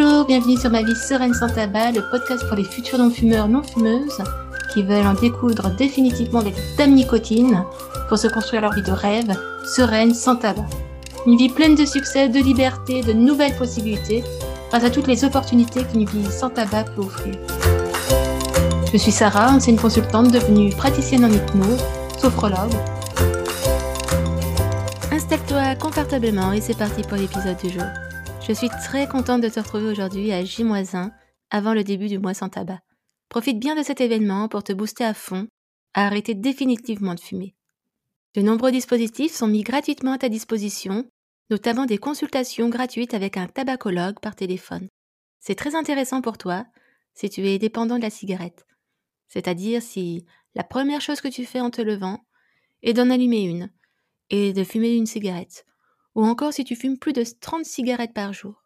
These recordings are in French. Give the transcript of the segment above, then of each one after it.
Bonjour, bienvenue sur Ma vie sereine sans tabac, le podcast pour les futurs non-fumeurs non-fumeuses qui veulent en découdre définitivement avec dame nicotine pour se construire leur vie de rêve, sereine, sans tabac. Une vie pleine de succès, de liberté, de nouvelles possibilités, grâce à toutes les opportunités qu'une vie sans tabac peut offrir. Je suis Sarah, ancienne consultante devenue praticienne en hypnose, sophrologue. Installe-toi confortablement et c'est parti pour l'épisode du jour. Je suis très contente de te retrouver aujourd'hui à J-1 avant le début du mois sans tabac. Profite bien de cet événement pour te booster à fond, à arrêter définitivement de fumer. De nombreux dispositifs sont mis gratuitement à ta disposition, notamment des consultations gratuites avec un tabacologue par téléphone. C'est très intéressant pour toi si tu es dépendant de la cigarette. C'est-à-dire si la première chose que tu fais en te levant est d'en allumer une et de fumer une cigarette, ou encore si tu fumes plus de 30 cigarettes par jour.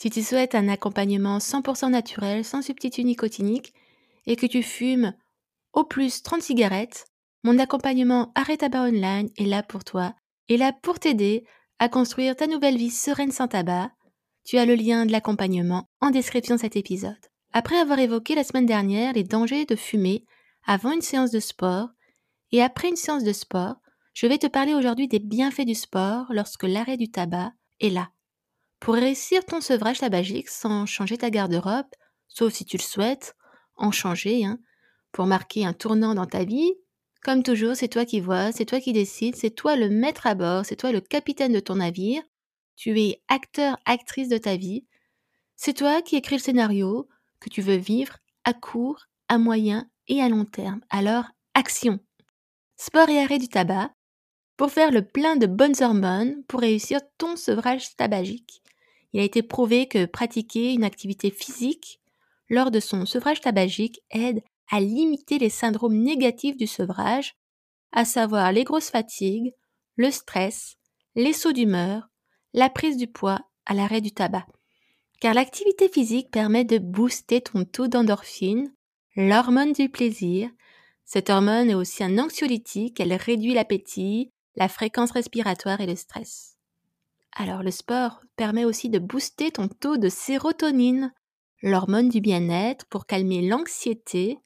Si tu souhaites un accompagnement 100% naturel, sans substitut nicotinique, et que tu fumes au plus 30 cigarettes, mon accompagnement Arrête tabac online est là pour toi, et là pour t'aider à construire ta nouvelle vie sereine sans tabac. Tu as le lien de l'accompagnement en description de cet épisode. Après avoir évoqué la semaine dernière les dangers de fumer avant une séance de sport et après une séance de sport, je vais te parler aujourd'hui des bienfaits du sport lorsque l'arrêt du tabac est là. Pour réussir ton sevrage tabagique sans changer ta garde-robe, sauf si tu le souhaites, en changer, hein, pour marquer un tournant dans ta vie, comme toujours, c'est toi qui vois, c'est toi qui décides, c'est toi le maître à bord, c'est toi le capitaine de ton navire, tu es acteur, actrice de ta vie, c'est toi qui écris le scénario que tu veux vivre à court, à moyen et à long terme. Alors, action Sport et arrêt du tabac, pour faire le plein de bonnes hormones pour réussir ton sevrage tabagique il a été prouvé que pratiquer une activité physique lors de son sevrage tabagique aide à limiter les syndromes négatifs du sevrage, à savoir les grosses fatigues, le stress, les sauts d'humeur, la prise du poids à l'arrêt du tabac. Car l'activité physique permet de booster ton taux d'endorphine, l'hormone du plaisir. Cette hormone est aussi un anxiolytique, elle réduit l'appétit, la fréquence respiratoire et le stress. Alors le sport permet aussi de booster ton taux de sérotonine, l'hormone du bien-être pour calmer l'anxiété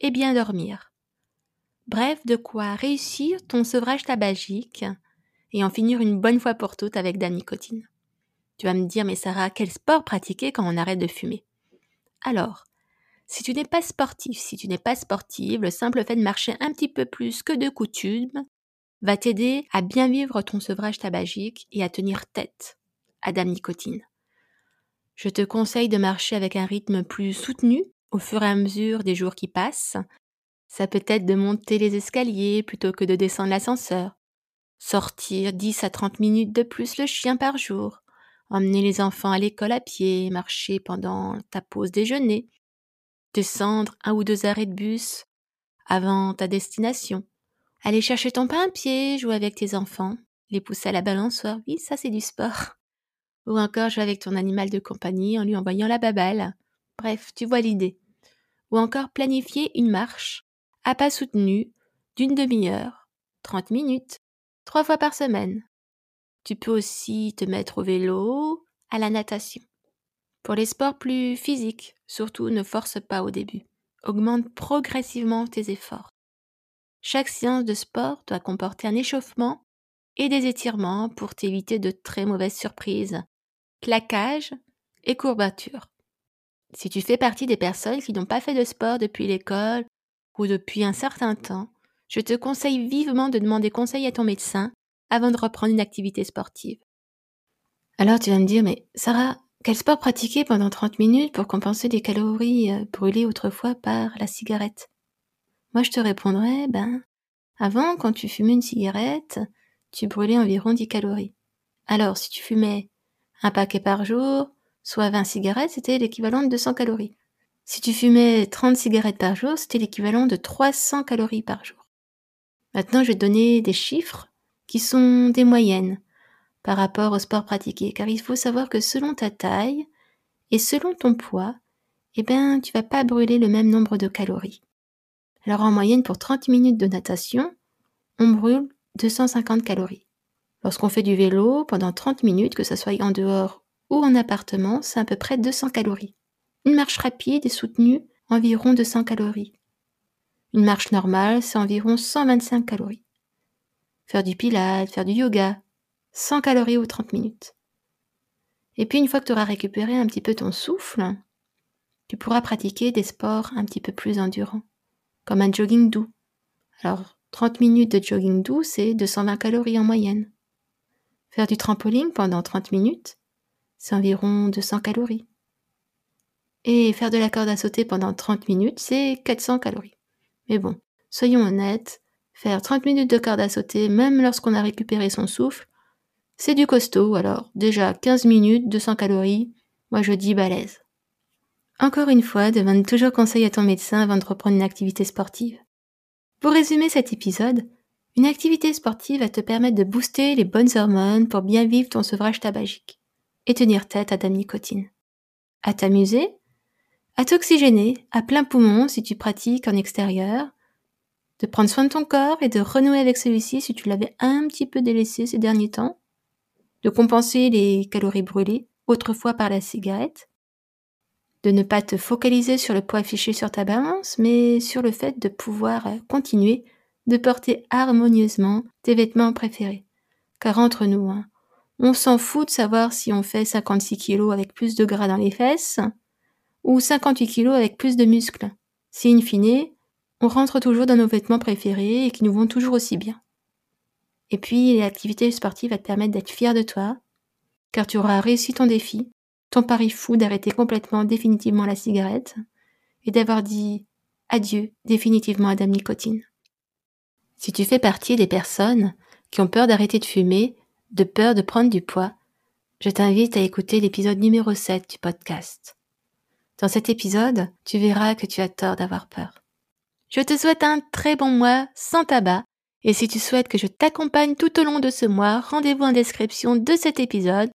et bien dormir. Bref, de quoi réussir ton sevrage tabagique et en finir une bonne fois pour toutes avec de la nicotine. Tu vas me dire, mais Sarah, quel sport pratiquer quand on arrête de fumer? Alors, si tu n'es pas sportif, si tu n'es pas sportive, le simple fait de marcher un petit peu plus que de coutume va t'aider à bien vivre ton sevrage tabagique et à tenir tête à Dame Nicotine. Je te conseille de marcher avec un rythme plus soutenu au fur et à mesure des jours qui passent. Ça peut être de monter les escaliers plutôt que de descendre l'ascenseur. Sortir 10 à 30 minutes de plus le chien par jour. Emmener les enfants à l'école à pied, marcher pendant ta pause déjeuner. Descendre un ou deux arrêts de bus avant ta destination. Aller chercher ton pain à pied, jouer avec tes enfants, les pousser à la balançoire, oui, ça c'est du sport. Ou encore jouer avec ton animal de compagnie en lui envoyant la babale. Bref, tu vois l'idée. Ou encore planifier une marche, à pas soutenu, d'une demi-heure, 30 minutes, trois fois par semaine. Tu peux aussi te mettre au vélo, à la natation. Pour les sports plus physiques, surtout ne force pas au début. Augmente progressivement tes efforts. Chaque séance de sport doit comporter un échauffement et des étirements pour t'éviter de très mauvaises surprises, claquages et courbatures. Si tu fais partie des personnes qui n'ont pas fait de sport depuis l'école ou depuis un certain temps, je te conseille vivement de demander conseil à ton médecin avant de reprendre une activité sportive. Alors tu vas me dire, mais Sarah, quel sport pratiquer pendant 30 minutes pour compenser les calories euh, brûlées autrefois par la cigarette? Moi, je te répondrais, ben, avant, quand tu fumais une cigarette, tu brûlais environ 10 calories. Alors, si tu fumais un paquet par jour, soit 20 cigarettes, c'était l'équivalent de 200 calories. Si tu fumais 30 cigarettes par jour, c'était l'équivalent de 300 calories par jour. Maintenant, je vais te donner des chiffres qui sont des moyennes par rapport au sport pratiqué, car il faut savoir que selon ta taille et selon ton poids, eh ben, tu vas pas brûler le même nombre de calories. Alors en moyenne, pour 30 minutes de natation, on brûle 250 calories. Lorsqu'on fait du vélo pendant 30 minutes, que ce soit en dehors ou en appartement, c'est à peu près 200 calories. Une marche rapide et soutenue, environ 200 calories. Une marche normale, c'est environ 125 calories. Faire du pilate, faire du yoga, 100 calories ou 30 minutes. Et puis une fois que tu auras récupéré un petit peu ton souffle, tu pourras pratiquer des sports un petit peu plus endurants, comme un jogging doux. Alors, 30 minutes de jogging doux, c'est 220 calories en moyenne. Faire du trampoline pendant 30 minutes, c'est environ 200 calories. Et faire de la corde à sauter pendant 30 minutes, c'est 400 calories. Mais bon, soyons honnêtes, faire 30 minutes de corde à sauter, même lorsqu'on a récupéré son souffle, c'est du costaud, alors déjà 15 minutes, 200 calories, moi je dis balèze. Encore une fois, demande toujours conseil à ton médecin avant de reprendre une activité sportive. Pour résumer cet épisode, une activité sportive va te permettre de booster les bonnes hormones pour bien vivre ton sevrage tabagique et tenir tête à ta nicotine. À t'amuser, à t'oxygéner à plein poumon si tu pratiques en extérieur, de prendre soin de ton corps et de renouer avec celui-ci si tu l'avais un petit peu délaissé ces derniers temps, de compenser les calories brûlées autrefois par la cigarette, de ne pas te focaliser sur le poids affiché sur ta balance, mais sur le fait de pouvoir euh, continuer de porter harmonieusement tes vêtements préférés. Car entre nous, hein, on s'en fout de savoir si on fait 56 kilos avec plus de gras dans les fesses ou 58 kilos avec plus de muscles. Si in fine, on rentre toujours dans nos vêtements préférés et qui nous vont toujours aussi bien. Et puis, l'activité sportive va te permettre d'être fier de toi, car tu auras réussi ton défi, ton pari fou d'arrêter complètement, définitivement la cigarette, et d'avoir dit adieu définitivement à Dame Nicotine. Si tu fais partie des personnes qui ont peur d'arrêter de fumer, de peur de prendre du poids, je t'invite à écouter l'épisode numéro 7 du podcast. Dans cet épisode, tu verras que tu as tort d'avoir peur. Je te souhaite un très bon mois sans tabac et si tu souhaites que je t'accompagne tout au long de ce mois, rendez-vous en description de cet épisode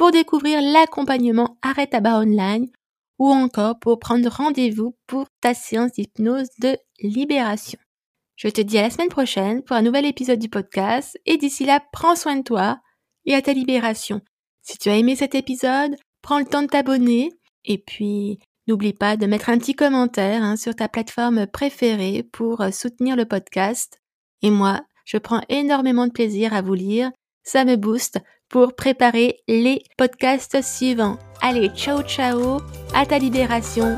pour découvrir l'accompagnement Arrête à bas online ou encore pour prendre rendez-vous pour ta séance d'hypnose de libération. Je te dis à la semaine prochaine pour un nouvel épisode du podcast et d'ici là, prends soin de toi et à ta libération. Si tu as aimé cet épisode, prends le temps de t'abonner et puis n'oublie pas de mettre un petit commentaire hein, sur ta plateforme préférée pour soutenir le podcast et moi, je prends énormément de plaisir à vous lire. Ça me booste pour préparer les podcasts suivants. Allez, ciao ciao, à ta libération